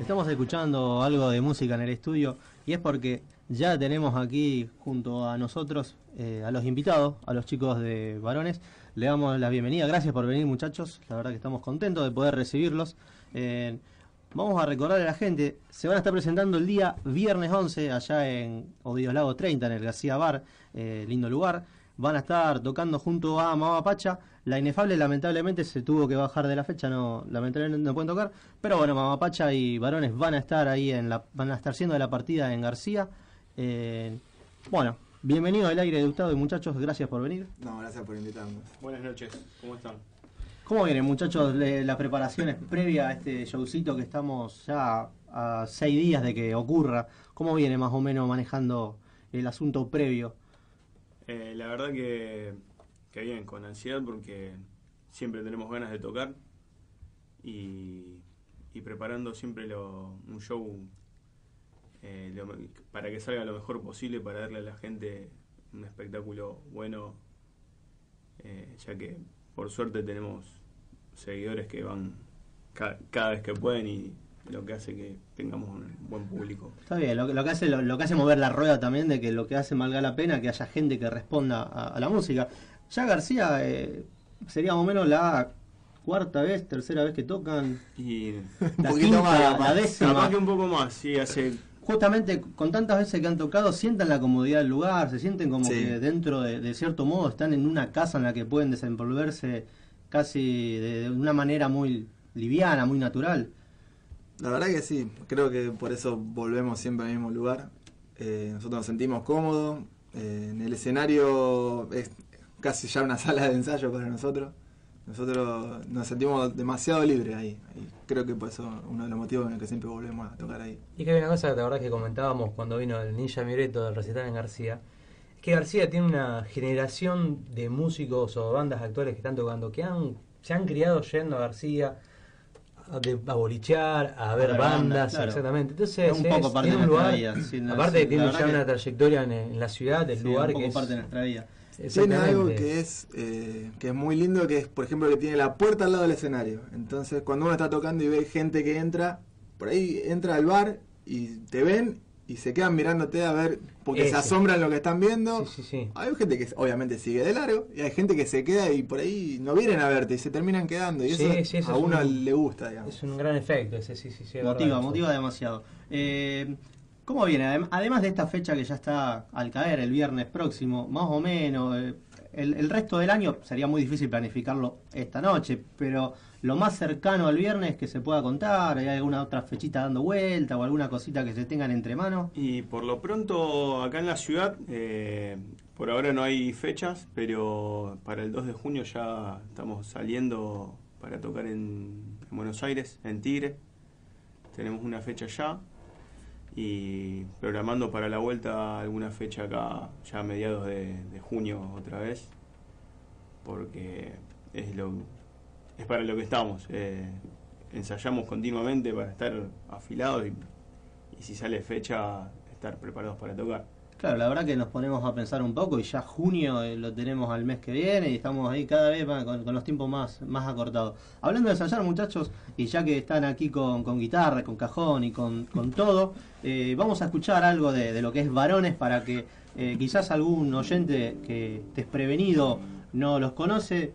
Estamos escuchando algo de música en el estudio y es porque ya tenemos aquí junto a nosotros eh, a los invitados, a los chicos de varones. Le damos la bienvenida. Gracias por venir muchachos. La verdad que estamos contentos de poder recibirlos. Eh, vamos a recordar a la gente, se van a estar presentando el día viernes 11 allá en Odios Lago 30, en el García Bar, eh, lindo lugar. Van a estar tocando junto a Mama Pacha la Inefable lamentablemente se tuvo que bajar de la fecha, no lamentablemente no pueden tocar, pero bueno, Mamapacha y Varones van a estar ahí en la van a estar siendo de la partida en García. Eh, bueno, bienvenido al aire de Gustavo y muchachos, gracias por venir. No, gracias por invitarnos. Buenas noches, ¿cómo están? ¿Cómo vienen muchachos las preparaciones previa a este showcito que estamos ya a seis días de que ocurra? ¿Cómo viene más o menos manejando el asunto previo? Eh, la verdad que que bien, con ansiedad porque siempre tenemos ganas de tocar y, preparando siempre un show eh, para que salga lo mejor posible, para darle a la gente un espectáculo bueno, eh, ya que por suerte tenemos seguidores que van cada vez que pueden y lo que hace que tengamos un buen público. Está bien, lo, que hace lo, que hace mover la rueda también de que lo que hace valga la pena que haya gente que responda a la música. Ya García eh, sería más o menos la cuarta vez, tercera vez que tocan. Y la un quinta, más, la décima. que un poco más, sí, hace justamente con tantas veces que han tocado sientan la comodidad del lugar, se sienten como que dentro de, cierto modo están en una casa en la que pueden desenvolverse casi de, una manera muy liviana, muy natural. La verdad que sí, creo que por eso volvemos siempre al mismo lugar. Eh, nosotros nos sentimos cómodos, eh, en el escenario es, casi ya una sala de ensayo para nosotros. Nosotros nos sentimos demasiado libres ahí. Y creo que por eso uno de los motivos en el que siempre volvemos a tocar ahí. Y que hay una cosa, la verdad que comentábamos cuando vino el Ninja Mireto del recital en García, es que García tiene una generación de músicos o bandas actuales que están tocando, que han, se han criado yendo a García, a, bolichear, a ver bandas, exactamente. Entonces, es un poco parte de nuestra vida. aparte de tiene ya una trayectoria en, la ciudad, del lugar un poco parte de nuestra vida. Tiene algo que es, eh, que es muy lindo, que es, por ejemplo, que tiene la puerta al lado del escenario. Entonces, cuando uno está tocando y ve gente que entra, por ahí entra al bar y te ven y se quedan mirándote a ver, porque se asombran lo que están viendo. Hay gente que obviamente sigue de largo y hay gente que se queda y por ahí no vienen a verte y se terminan quedando. Y eso, a uno le gusta, digamos. Es un gran efecto, ese sí, sí, sí. Motiva, motiva demasiado. Eh, ¿Cómo viene? Además de esta fecha que ya está al caer el viernes próximo, más o menos, eh, el, resto del año sería muy difícil planificarlo esta noche, pero lo más cercano al viernes que se pueda contar, ¿hay alguna otra fechita dando vuelta o alguna cosita que se tengan entre manos? Y por lo pronto acá en la ciudad, eh, por ahora no hay fechas, pero para el 2 de junio ya estamos saliendo para tocar en Buenos Aires, en Tigre. Tenemos una fecha ya y programando para la vuelta alguna fecha acá ya a mediados de, junio otra vez porque es lo es para lo que estamos eh, ensayamos continuamente para estar afilados y, y si sale fecha estar preparados para tocar Claro, la verdad que nos ponemos a pensar un poco y ya junio eh, lo tenemos al mes que viene y estamos ahí cada vez con, los tiempos más, más acortados. Hablando de ensayar, muchachos, y ya que están aquí con, guitarra, con cajón y con, todo, eh, vamos a escuchar algo de, lo que es varones para que eh, quizás algún oyente que desprevenido no los conoce,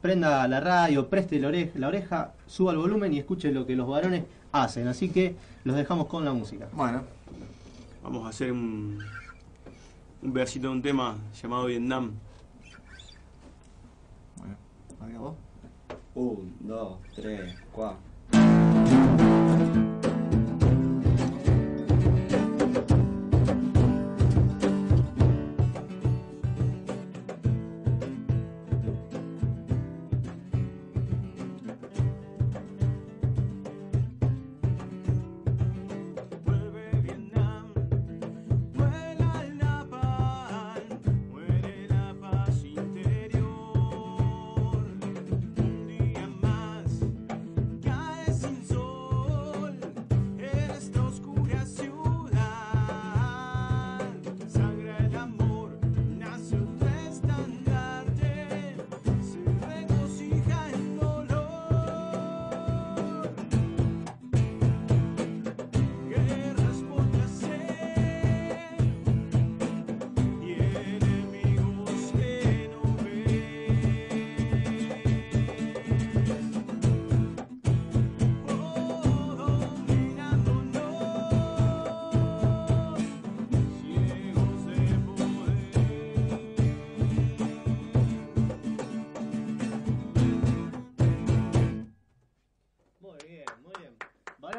prenda la radio, preste la oreja, suba el volumen y escuche lo que los varones hacen. Así que los dejamos con la música. Bueno, vamos a hacer un un versito de un tema llamado Vietnam. Bueno, ¿venga vos? Un, dos, tres, cuatro.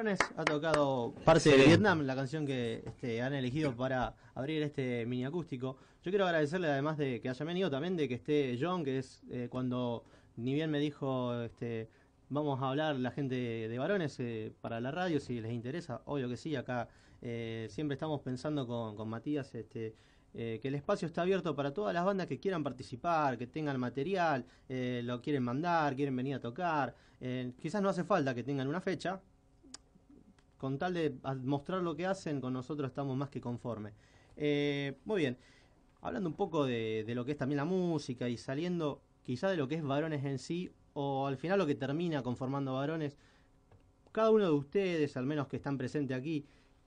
Ha tocado parte de Vietnam, la canción que este, han elegido para abrir este mini acústico. Yo quiero agradecerle además de que haya venido también de que esté John, que es eh, cuando ni bien me dijo este vamos a hablar la gente de, varones eh, para la radio si les interesa, obvio que sí, acá eh, siempre estamos pensando con, con Matías este que el espacio está abierto para todas las bandas que quieran participar, que tengan material, lo quieren mandar, quieren venir a tocar. quizás no hace falta que tengan una fecha, con tal de mostrar lo que hacen, con nosotros estamos más que conformes. Eh, muy bien, hablando un poco de, lo que es también la música y saliendo quizá de lo que es varones en sí, o al final lo que termina conformando varones, cada uno de ustedes, al menos que están presentes aquí,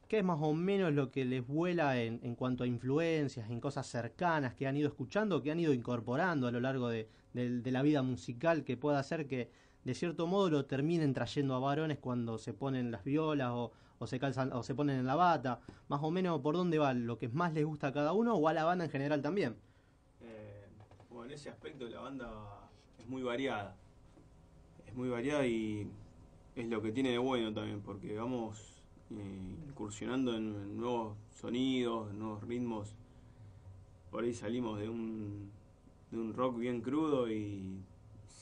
¿qué es más o menos lo que les vuela en, en cuanto a influencias, en cosas cercanas que han ido escuchando, que han ido incorporando a lo largo de la vida musical, que pueda hacer que de cierto modo lo terminen trayendo a varones cuando se ponen las violas o, se calzan o se ponen en la bata, más o menos por dónde va lo que más les gusta a cada uno o a la banda en general también. Eh, bueno, en ese aspecto la banda es muy variada, es muy variada y es lo que tiene de bueno también porque vamos eh, incursionando en, nuevos sonidos, nuevos ritmos. Por ahí salimos de un, de un rock bien crudo y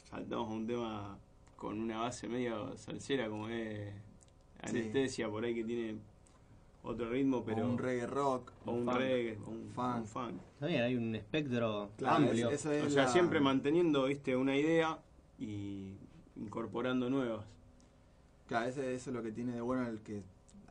saltamos a un tema con una base medio salsera como es anestesia por ahí que tiene otro ritmo pero o un reggae rock o un, reggae o un funk, también hay un espectro amplio. o sea siempre manteniendo viste una idea y incorporando nuevas. Claro eso, eso es lo que tiene de bueno el que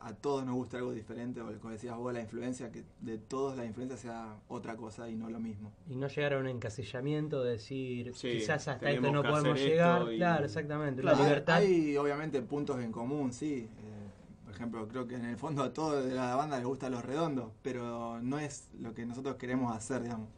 a todos nos gusta algo diferente, o como decías vos, la influencia, que de todos la influencia sea otra cosa y no lo mismo. Y no llegar a un encasillamiento de decir, quizás hasta esto no podemos llegar. Claro, exactamente. la libertad. Hay, obviamente puntos en común, sí. Eh, por ejemplo, creo que en el fondo a todos de la banda les gustan los redondos, pero no es lo que nosotros queremos hacer, digamos.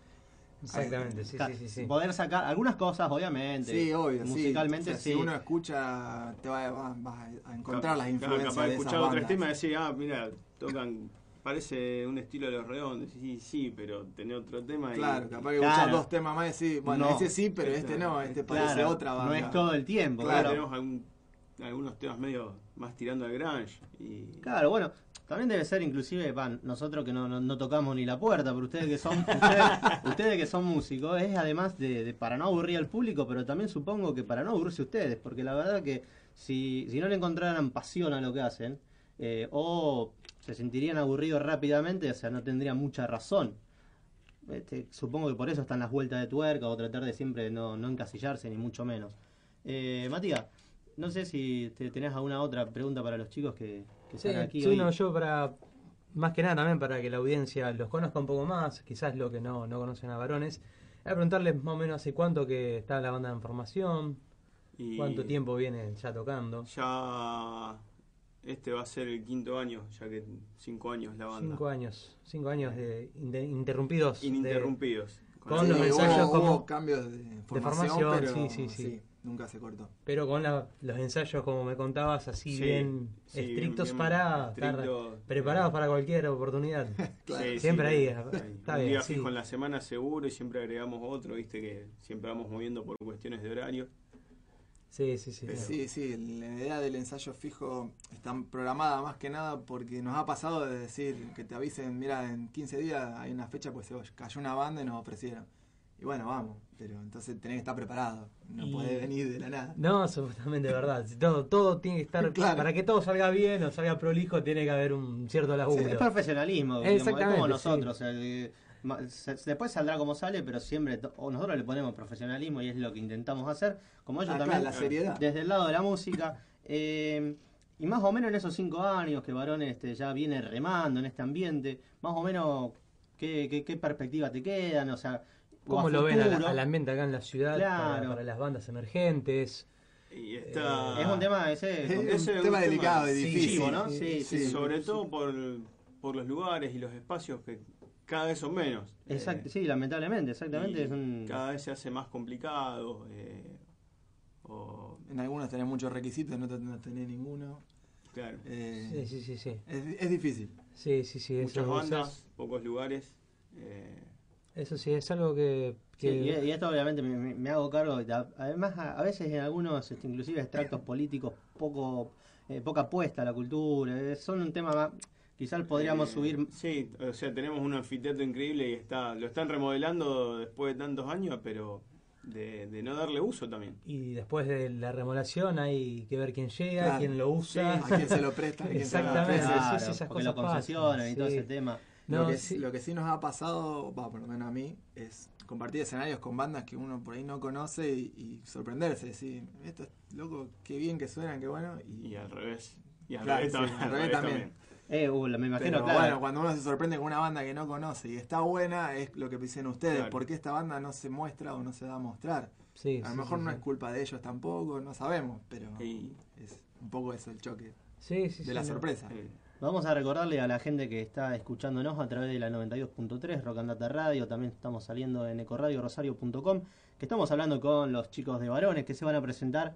Exactamente, sí, sí, sí, Poder sacar algunas cosas, obviamente. Sí, obvio. Musicalmente, sí. Si uno escucha, te va, a encontrar las influencias. Capaz de escuchar otros temas y decir, ah, mira, tocan, parece un estilo de los redondos. Sí, sí, pero tener otro tema. Claro, capaz que escuchar dos temas más y decir, bueno, ese sí, pero este no, este parece otra banda. No es todo el tiempo, claro. Tenemos algunos temas medio más tirando al grunge. Y... Claro, bueno, también debe ser inclusive, van, nosotros que no, no, tocamos ni la puerta, pero ustedes que son ustedes, que son músicos, es además de, para no aburrir al público, pero también supongo que para no aburrirse ustedes, porque la verdad que si, si no le encontraran pasión a lo que hacen, eh, o se sentirían aburridos rápidamente, o sea, no tendrían mucha razón. Este, supongo que por eso están las vueltas de tuerca o tratar de siempre no, no encasillarse, ni mucho menos. Eh, Matías, no sé si te, tenés alguna otra pregunta para los chicos que, sí, Sí, no, yo para, más que nada también para que la audiencia los conozca un poco más, quizás lo que no, no conocen a varones, a preguntarles más o menos hace cuánto que está la banda en formación, y cuánto tiempo viene ya tocando. Ya este va a ser el quinto año, ya que cinco años la banda. Cinco años, cinco años de, interrumpidos. Ininterrumpidos. con los ensayos como cambios de formación, sí, sí, sí nunca se cortó. Pero con los ensayos, como me contabas, así bien estrictos para estar preparados para cualquier oportunidad. siempre ahí, Está un día fijo en la semana seguro y siempre agregamos otro, viste que siempre vamos moviendo por cuestiones de horario. Sí, sí, sí. Sí, sí, la idea del ensayo fijo está programada más que nada porque nos ha pasado de decir que te avisen, mira, en 15 días hay una fecha, pues se cayó una banda y nos ofrecieron. Y bueno, vamos, pero entonces tenés que estar preparado, no podés venir de la nada. No, absolutamente verdad. Todo, todo tiene que estar, para que todo salga bien o salga prolijo, tiene que haber un cierto laburo. es profesionalismo, Exactamente, como nosotros. después saldrá como sale, pero siempre nosotros le ponemos profesionalismo y es lo que intentamos hacer. Como ellos ah, también, la seriedad. desde el lado de la música. Eh, y más o menos en esos cinco años que Varón este, ya viene remando en este ambiente, más o menos, ¿qué, qué, qué perspectiva te quedan? O sea, ¿Cómo lo ven al, ambiente acá en la ciudad para, las bandas emergentes? Y está... Eh, es un tema, ese, es, un tema delicado y difícil, ¿no? Sí, sí, sobre todo por, por los lugares y los espacios que cada vez son menos. Exacto, sí, lamentablemente, exactamente. Es Cada vez se hace más complicado. Eh, o... En algunos tenés muchos requisitos, en otros no tenés ninguno. Claro. Eh, sí, sí, sí, sí. Es, es, difícil. Sí, sí, sí. Muchas bandas, pocos lugares. Eh, Eso sí, es algo que... Sí, y, y esto obviamente me, hago cargo. de- Además, a, a veces en algunos, este, inclusive extractos políticos, poco eh, poca apuesta a la cultura. eh, son un tema más. Quizás podríamos Eh, subir. Sí, o sea, tenemos un anfiteatro increíble y está lo están remodelando después de tantos años, pero de, de no darle uso también. Y después de la remodelación hay que ver quién llega, Claro. quién lo usa. A quién se lo presta, Exactamente, presta. Claro, sí, sí, esas porque cosas lo concesionan pasan, y todo ese tema. No, lo, que, sí. lo que sí nos ha pasado, va, por lo menos a mí, es compartir escenarios con bandas que uno por ahí no conoce y, y sorprenderse, decir, esto es loco, qué bien que suenan, qué bueno. Y, Y al revés. Y al Claro, revés sí, también. al revés también. Eh, uh, me imagino, pero claro. bueno, cuando uno se sorprende con una banda que no conoce y está buena, es lo que dicen ustedes, Claro. ¿por qué esta banda no se muestra o no se da a mostrar? Sí, a lo sí, mejor sí, no sí. es culpa de ellos tampoco, no sabemos, pero es un poco eso el choque Sí, sí, de sí, la no. sorpresa. Eh, Vamos a recordarle a la gente que está escuchándonos a través de la 92.3 Rock and Data Radio, también estamos saliendo en ecoradiorosario.com, que estamos hablando con los chicos de varones que se van a presentar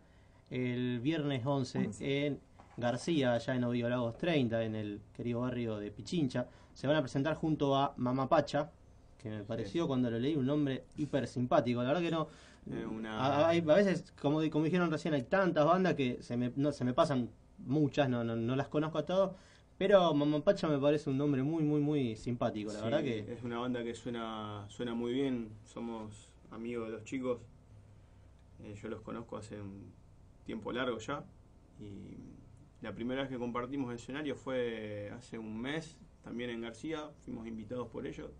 el viernes 11 11. en García, allá en Ovío Lagos 30, en el querido barrio de Pichincha. Se van a presentar junto a Mamá Pacha, que me pareció cuando lo leí un nombre hiper simpático. La verdad que no. Eh, una- A, veces, como, como dijeron recién, hay tantas bandas que se me, no, se me pasan muchas, no, no, no las conozco a todos. Pero Mamá Pacha me parece un nombre muy, muy, muy simpático. La sí, verdad que. es una banda que suena suena muy bien. Somos amigos de los chicos. Eh, yo los conozco hace un tiempo largo ya. Y la primera vez que compartimos escenario fue hace un mes, también en García. Fuimos invitados por ellos.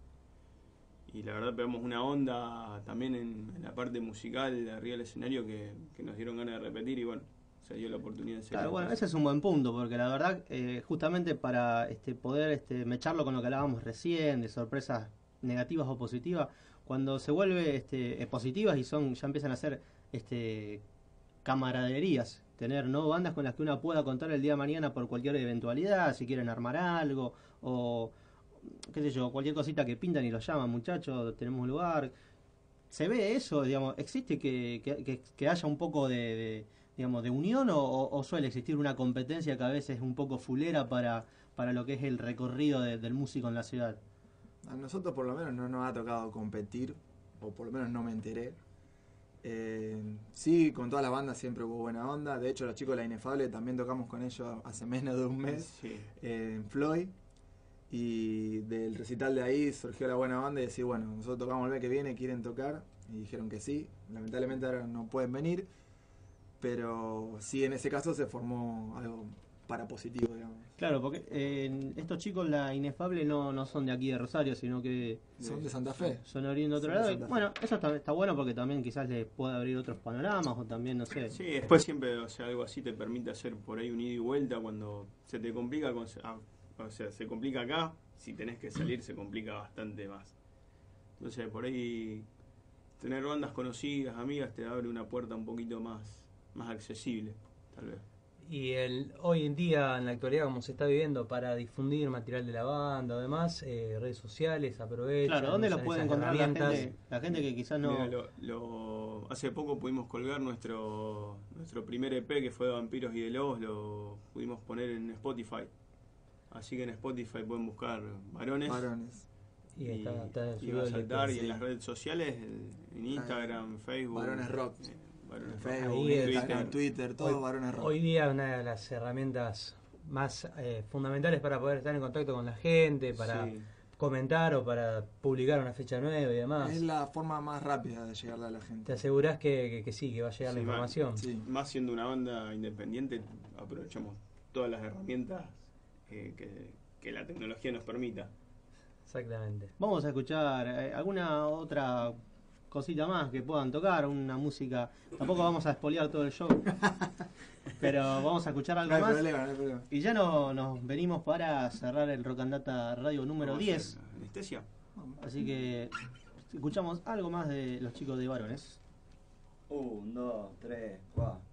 Y la verdad pegamos una onda también en, en la parte musical de arriba del escenario que, que nos dieron ganas de repetir y bueno, se dio la oportunidad de ser. Claro, bueno, ese es un buen punto, porque la verdad, eh, justamente para este, poder este, mecharlo con lo que hablábamos recién, de sorpresas negativas o positivas, cuando se vuelve este, eh, positivas y son ya empiezan a ser este, camaraderías, tener no bandas con las que uno pueda contar el día de mañana por cualquier eventualidad, si quieren armar algo, o qué sé yo, cualquier cosita que pintan y lo llaman, muchachos, tenemos un lugar. ¿Se ve eso, digamos, existe que, que, que- que haya un poco de, de, digamos, de unión o, suele existir una competencia que a veces es un poco fulera para, para lo que es el recorrido de- del músico en la ciudad? A nosotros por lo menos no nos ha tocado competir, o por lo menos no me enteré. Eh, sí, con todas las bandas siempre hubo buena onda. De hecho, los chicos de La Inefable también tocamos con ellos hace menos de un mes Sí. eh, en Floyd. Y del recital de ahí surgió la buena onda y decir, bueno, nosotros tocamos el mes que viene, quieren tocar. Y dijeron que sí. Lamentablemente ahora no pueden venir. Pero sí, en ese caso se formó algo para positivo, digamos. Claro, porque eh, estos chicos, la inefable, no, no son de aquí de Rosario, sino que Son de Santa Fe. son oriundos de otro Son de lado. Bueno, eso está, está bueno porque también quizás les pueda abrir otros panoramas o también, no sé. Sí, después siempre, o sea, algo así te permite hacer por ahí un ida y vuelta cuando se te complica, con- ah, o sea, se complica acá, si tenés que salir se complica bastante más. Entonces, por ahí tener bandas conocidas, amigas, te abre una puerta un poquito más, más accesible, tal vez. Y el, hoy en día, en la actualidad, como se está viviendo, para difundir material de la banda o demás, eh, redes sociales, aprovechan. Claro, ¿dónde usan puede encontrar la gente, la gente que quizás no... Mira, lo- lo- hace poco pudimos colgar nuestro nuestro primer EP que fue de Vampiros y de Lobos, lo pudimos poner en Spotify. Así que en Spotify pueden buscar varones. Varones. Y, está, está y va a el saltar y en las redes sociales, en Instagram, Facebook. Varones Rock. eh, En. Facebook, Ahí en Twitter, todos Hoy- varones rock. Hoy día una de las herramientas más eh, fundamentales para poder estar en contacto con la gente, para Sí. comentar o para publicar una fecha nueva y demás. es la forma más rápida de llegarle a la Te gente. asegurás que, que- que sí, que va a llegar la información. Sí. Más siendo una banda independiente, aprovechamos todas las herramientas eh, que, que la tecnología nos permita. Exactamente. Vamos a escuchar eh, alguna otra cosita más que puedan tocar, una música. Tampoco vamos a espolear todo el show, pero vamos a escuchar algo más. Y ya no, nos venimos para cerrar el Rock and Data Radio número 10. Anestesia. Así que escuchamos algo más de los chicos de varones. 1, 2, 3, 4.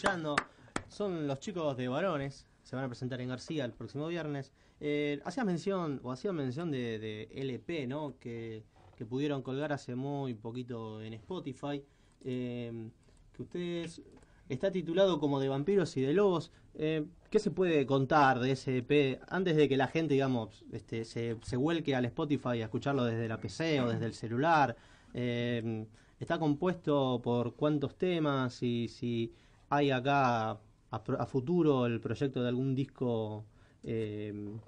Escuchando son los chicos de varones. Se van a presentar en García el próximo viernes. Eh, mención, o hacía mención de, de LP, ¿no? Que, que pudieron colgar hace muy poquito en Spotify. Eh, que ustedes está titulado como de vampiros y de lobos. Eh, ¿Qué se puede contar de ese EP antes de que la gente, digamos, este, se, se vuelque al Spotify a escucharlo desde la PC o desde el celular? Eh, ¿Está compuesto por cuántos temas? Y si hay acá a, futuro el proyecto de algún disco eh,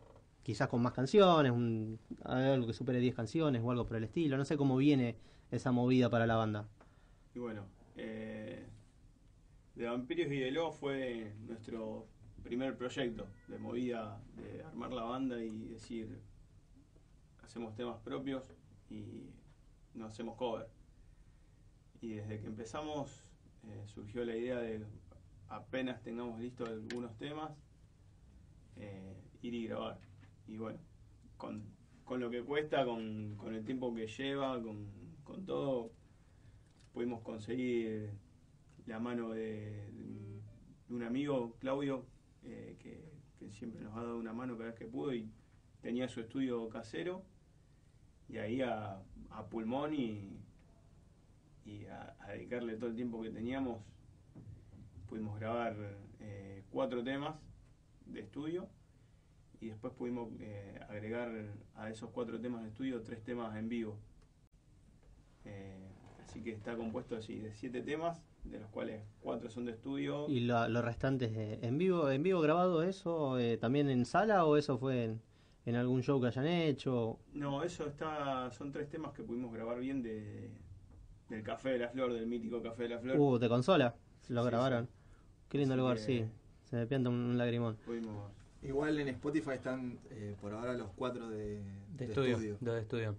quizás con más canciones, un, algo que supere 10 canciones o algo por el estilo. No sé cómo viene esa movida para la banda. Y bueno, eh, de Vampiros y de Lobos fue nuestro primer proyecto de movida, de armar la banda y decir, hacemos temas propios y no hacemos cover. Y desde que empezamos eh, surgió la idea de apenas tengamos listos algunos temas, eh, ir y grabar. Y bueno, con, con lo que cuesta, con, con el tiempo que lleva, con, con todo, pudimos conseguir la mano de, un- amigo, Claudio, eh, que, que siempre nos ha dado una mano cada vez que pudo y tenía su estudio casero y ahí a, a pulmón y, y a, a dedicarle todo el tiempo que teníamos pudimos grabar eh, cuatro temas de estudio y después pudimos eh, agregar a esos cuatro temas de estudio tres temas en vivo. Eh, así que está compuesto así de siete temas, de los cuales cuatro son de estudio. ¿Y lo- los restantes en vivo en vivo grabado eso también en sala o eso fue en, en algún show que hayan hecho? No, eso está, son tres temas que pudimos grabar bien de, del Café de la Flor, del mítico Café de la Flor. Uh, de consola, lo Sí, grabaron. Qué lindo Así lugar, que- sí. Se me pianta un lagrimón. Pudimos, Igual en Spotify están eh, por ahora los cuatro de, De, de estudio, De estudio.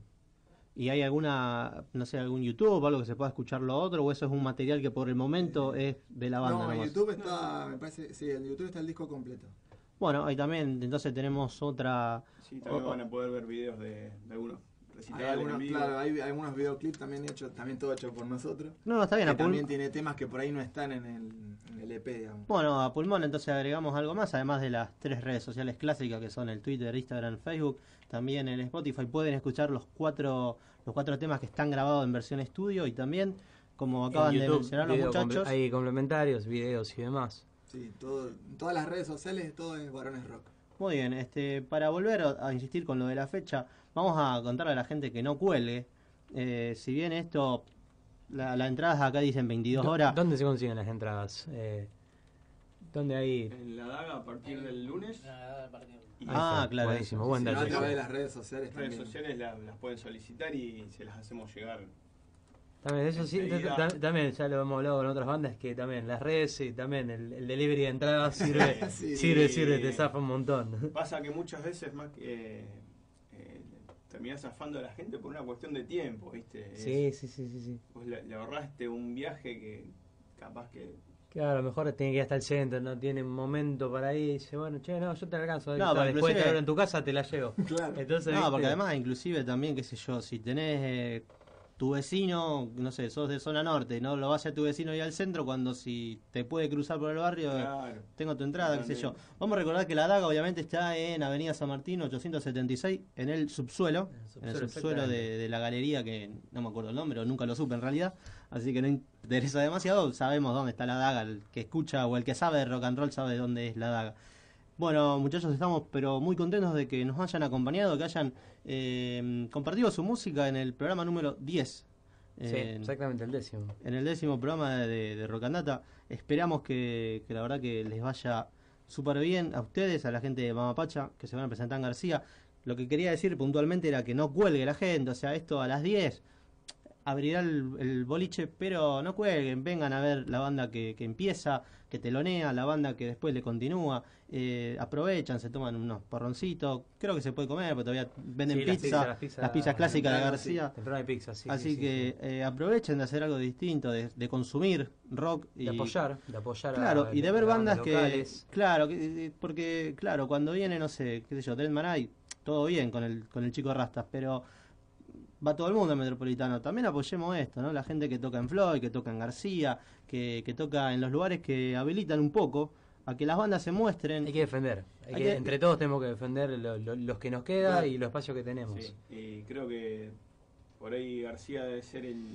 ¿Y hay alguna, no sé, algún YouTube o algo que se pueda escuchar lo otro o eso es un material que por el momento es de la banda No, en? YouTube está, me parece, sí, en YouTube está el disco completo. Bueno, ahí también entonces tenemos otra... sí, también o- van a poder ver videos de, de algunos Hay algunos, en vivo. claro, hay algunos videoclips también hechos, también todo hecho por nosotros. No, no, está bien, que a también tiene temas que por ahí no están en el, en el EP, digamos. Bueno, a Pulmón entonces agregamos algo más, además de las tres redes sociales clásicas que son el Twitter, Instagram, Facebook, también el Spotify pueden escuchar los cuatro los cuatro temas que están grabados en versión estudio y también, como acaban de mencionar los muchachos, Hay complementarios, videos y demás. Sí, todo, todas las redes sociales todo es Varones Rock. muy bien, este para volver a, a insistir con lo de la fecha, vamos a contarle a la gente que no cuelgue, eh, si bien esto, la, la entrada acá dicen 22 Do- horas, ¿Dónde se consiguen las entradas? Eh, ¿Dónde hay...? En la daga a partir del lunes. Y Ah, Ahí está, claro, Buenísimo, buen Si no, a dato. través de las redes sociales las redes sociales la- las pueden solicitar y se las hacemos llegar. También, eso sí, también ya lo hemos hablado con otras bandas que también las redes y también el, el delivery de entradas sirve, Sí. sirve, sirve, te zafa un montón. Pasa que muchas veces más que eh, terminás zafando a la gente por una cuestión de tiempo, ¿viste? Es- Sí, sí, sí, sí, sí. Vos le, le ahorraste un viaje que capaz que Claro, a lo mejor tiene que ir hasta el centro, no tiene un momento para ir, y dice, bueno, che, no, yo te alcanzo, No, pero después de estar en tu casa te la llevo. Claro. Entonces, No, ¿viste? porque además, inclusive también, qué sé yo, si tenés eh, tu vecino, no sé, sos de zona norte, no lo vas a tu vecino y al centro cuando si te puede cruzar por el barrio, eh, Claro. tengo tu entrada, qué sé yo. Vamos a recordar que la daga obviamente está en Avenida San Martín 876, en el subsuelo, En el en el subsuelo, subsuelo de, de la galería, que no me acuerdo el nombre, o nunca lo supe en realidad, así que no interesa demasiado, sabemos dónde está la daga, el que escucha o el que sabe de rock and roll sabe dónde es la daga. Bueno, muchachos, estamos pero muy contentos de que nos hayan acompañado, que hayan eh, compartido su música en el programa número 10. Sí, En- exactamente, el décimo. en el décimo programa de, de Rock and Data. Esperamos que, que la verdad que les vaya súper bien a ustedes, a la gente de Mamapacha, que se van a presentar en García. Lo que quería decir puntualmente era que no cuelgue la gente, o sea, esto a las 10 abrirá el, el boliche, pero no cuelguen, vengan a ver la banda que, que empieza, que telonea, la banda que después le continúa, eh, aprovechan, se toman unos porroncitos, creo que se puede comer, porque todavía venden Sí, las pizza, las pizzas- las pizzas clásicas de temprano, sí. García. Temprano hay pizza, sí. Así sí, sí, que sí. eh, aprovechen de hacer algo distinto, de, de consumir rock y de apoyar, de apoyar Claro, a, y de ver bandas que locales. claro, que, eh, porque claro, cuando viene no sé, qué sé yo, Dead Maray, todo bien con el con el chico Rastas, pero va todo el mundo al Metropolitano. También apoyemos esto, ¿no? La gente que toca en Floyd, que toca en García, que, que toca en los lugares que habilitan un poco a que las bandas se muestren. Hay que defender. Hay Hay que- que- entre todos tenemos que defender lo- lo- los que nos queda y los espacios que tenemos. Sí, y creo que por ahí García debe ser el,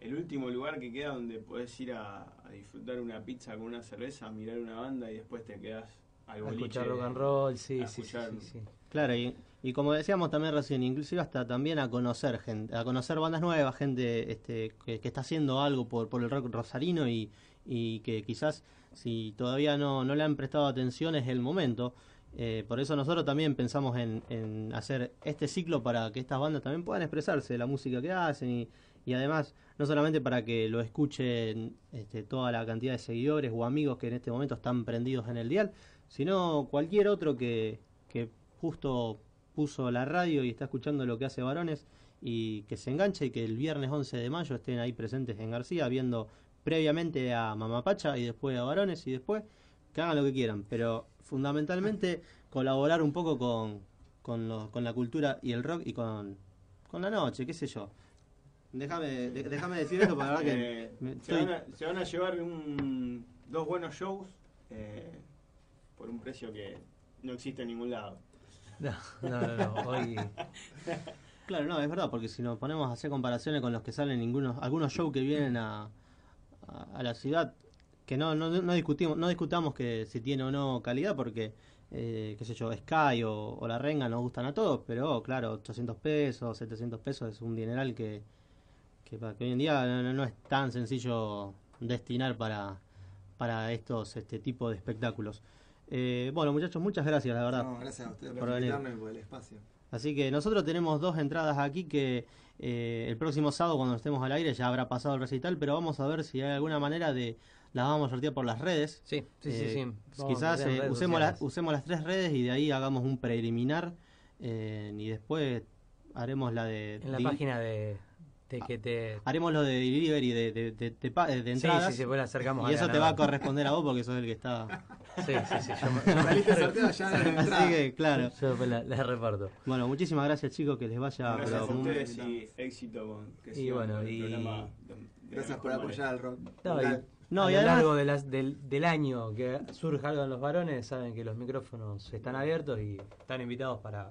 el último lugar que queda donde podés ir a, a disfrutar una pizza con una cerveza, mirar una banda y después te quedás al A escuchar rock and roll, sí, sí, sí, sí. Claro, y, y como decíamos también recién, inclusive hasta también a conocer gente, a conocer bandas nuevas, gente este, que, que está haciendo algo por, por el rock rosarino y, y que quizás si todavía no, no le han prestado atención es el momento. Eh, por eso nosotros también pensamos en, en hacer este ciclo para que estas bandas también puedan expresarse la música que hacen y, y además no solamente para que lo escuchen este, toda la cantidad de seguidores o amigos que en este momento están prendidos en el dial, sino cualquier otro que, que justo puso la radio y está escuchando lo que hace Varones y que se enganche y que el viernes 11 de mayo estén ahí presentes en García viendo previamente a Mamapacha y después a Varones y después que hagan lo que quieran, pero fundamentalmente colaborar un poco con, con, lo- con la cultura y el rock y con, con la noche, qué sé yo. Déjame de- déjame decir esto verdad que Eh, me- se, estoy- van a, se van a llevar un- dos buenos shows eh, por un precio que no existe en ningún lado. No, no, no, Hoy, Claro, no, es verdad, porque si nos ponemos a hacer comparaciones con los que salen ningunos, algunos shows que vienen a, a, la ciudad, que no, no, no discutimos, no discutamos que si tiene o no calidad, porque, eh, qué sé yo, Sky o, La Renga nos gustan a todos, pero claro, 800 pesos, 700 pesos es un dineral que, que, que hoy en día no es tan sencillo destinar para, para estos este tipo de espectáculos. Eh, bueno, muchachos, muchas gracias, la verdad. No, gracias a ustedes Por por, venir. invitarme por el espacio. Así que nosotros tenemos dos entradas aquí que eh, el próximo sábado cuando estemos al aire ya habrá pasado el recital, pero vamos a ver si hay alguna manera de las vamos a sortear por las redes. sí, sí, sí, Eh, sí. Vamos Quizás eh, redes usemos, la- sociales. usemos las tres redes y de ahí hagamos un preliminar eh, y después haremos la de... En la di- página de, de que te... Haremos lo de delivery de, de, de, de de Sí, entradas. sí, sí, pues acercamos y eso te va a corresponder a vos porque sos el que está... Sí, sí, sí. Yo, me- yo, La lista de sorteo ya en la entrada. Así que, claro. yo después la, la reparto. Bueno, muchísimas gracias chicos, que les vaya... Gracias pero a muy- ustedes y éxito con que Y bueno, y- programa de- de Gracias por apoyar al rock. No, y. No, a y lo además- largo de las- del, del año que surja algo en los varones, saben que los micrófonos están abiertos y están invitados para,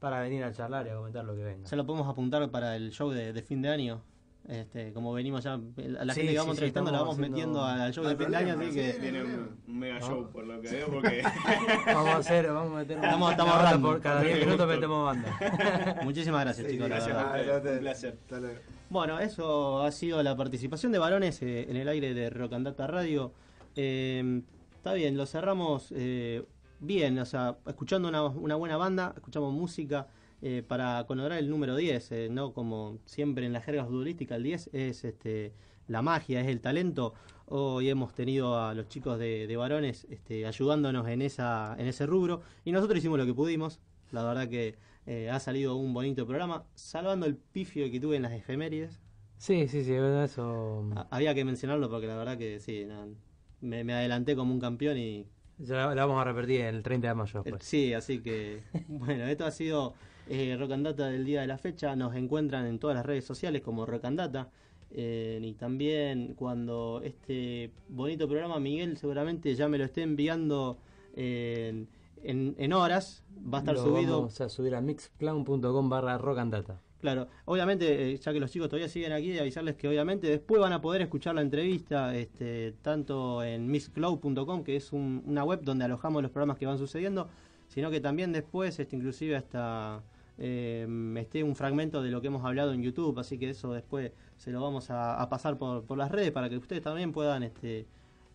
para venir a charlar y a comentar lo que venga. Ya lo podemos apuntar para el show de, de fin de año. Este, como venimos ya, a la Sí, gente que vamos sí, entrevistando la vamos haciendo- metiendo al show No de hay fin de año, así que. Tiene un, un mega No. show por lo que veo porque Vamos a hacer, vamos a meter Estamos- estamos banda por cada 10 Gusto. minutos metemos banda. muchísimas gracias Sí, chicos. la gracias Ah, un placer. Hasta luego. Bueno, eso ha sido la participación de varones eh, en el aire de Rock and Data Radio. Eh, está bien, lo cerramos eh, bien, o sea, escuchando una, una buena banda, escuchamos música eh, para conmemorar el número 10, eh, no como siempre en la jerga futbolística, el 10 es este la magia, es el talento. Hoy hemos tenido a los chicos de, de varones este, ayudándonos en, esa, en ese rubro y nosotros hicimos lo que pudimos. La verdad que eh, ha salido un bonito programa, salvando el pifio que tuve en las efemérides. Sí, sí, sí, eso. Ah, Había que mencionarlo porque la verdad que sí, no, me, me adelanté como un campeón y Ya la, vamos a repetir el 30 de mayo eh, después. sí, así que bueno, esto ha sido eh, Rock and Data del día de la fecha. Nos encuentran en todas las redes sociales como Rock and Data. Eh, y también cuando este bonito programa Miguel seguramente ya me lo esté enviando en, en, en horas, va a estar Lo subido Vamos a subir a mixclown.com barra rock and data. Claro, obviamente, eh, ya que los chicos todavía siguen aquí, avisarles que obviamente después van a poder escuchar la entrevista este, tanto en misscloud.com, que es un- una web donde alojamos los programas que van sucediendo, sino que también después, este, inclusive hasta eh, esté un fragmento de lo que hemos hablado en YouTube, así que eso después se lo vamos a, a pasar por, por las redes para que ustedes también puedan este,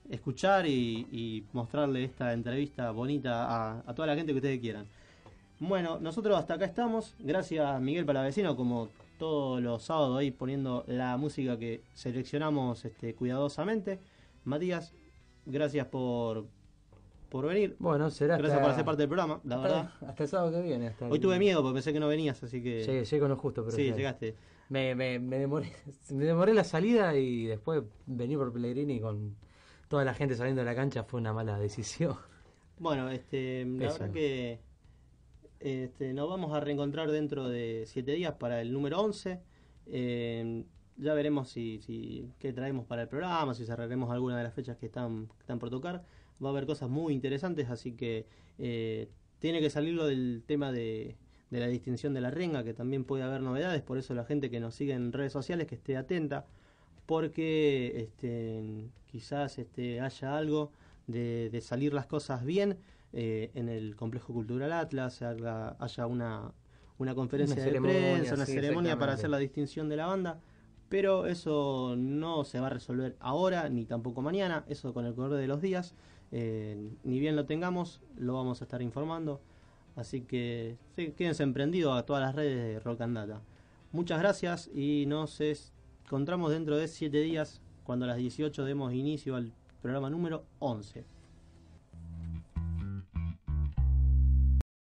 escuchar y, y mostrarle esta entrevista bonita a, a toda la gente que ustedes quieran. Bueno, nosotros hasta acá estamos. Gracias Miguel Palavecino, como todos los sábados ahí poniendo la música que seleccionamos este, cuidadosamente. Matías, gracias por, por venir. Bueno, será Gracias hasta, por ser parte del programa, la hasta- verdad. Hasta el sábado que viene. Hasta Hoy el- tuve miedo porque pensé que no venías, así que... Llegué, llegué con lo justo, pero sí, llegaste. Me, me, me, demoré, me demoré la salida y después venir por Pellegrini con toda la gente saliendo de la cancha fue una mala decisión. Bueno, este, la verdad que este, nos vamos a reencontrar dentro de siete días para el número 11. Eh, ya veremos si, si qué traemos para el programa, si cerraremos alguna de las fechas que están, que están por tocar. Va a haber cosas muy interesantes, así que eh, tiene que salirlo del tema de, la distinción de la renga, que también puede haber novedades, por eso la gente que nos sigue en redes sociales que esté atenta, porque este, quizás este, haya algo de salir las cosas bien eh, en el Complejo Cultural Atlas, haga- haya una, una conferencia Una de prensa, una sí, ceremonia para hacer la distinción de la banda, pero eso no se va a resolver ahora ni tampoco mañana, eso con el correr de los días, eh, ni bien lo tengamos, lo vamos a estar informando, así que sí, quédense emprendidos a todas las redes de Rock and Data. Muchas gracias y nos encontramos dentro de 7 días cuando a las 18 demos inicio al programa número 11.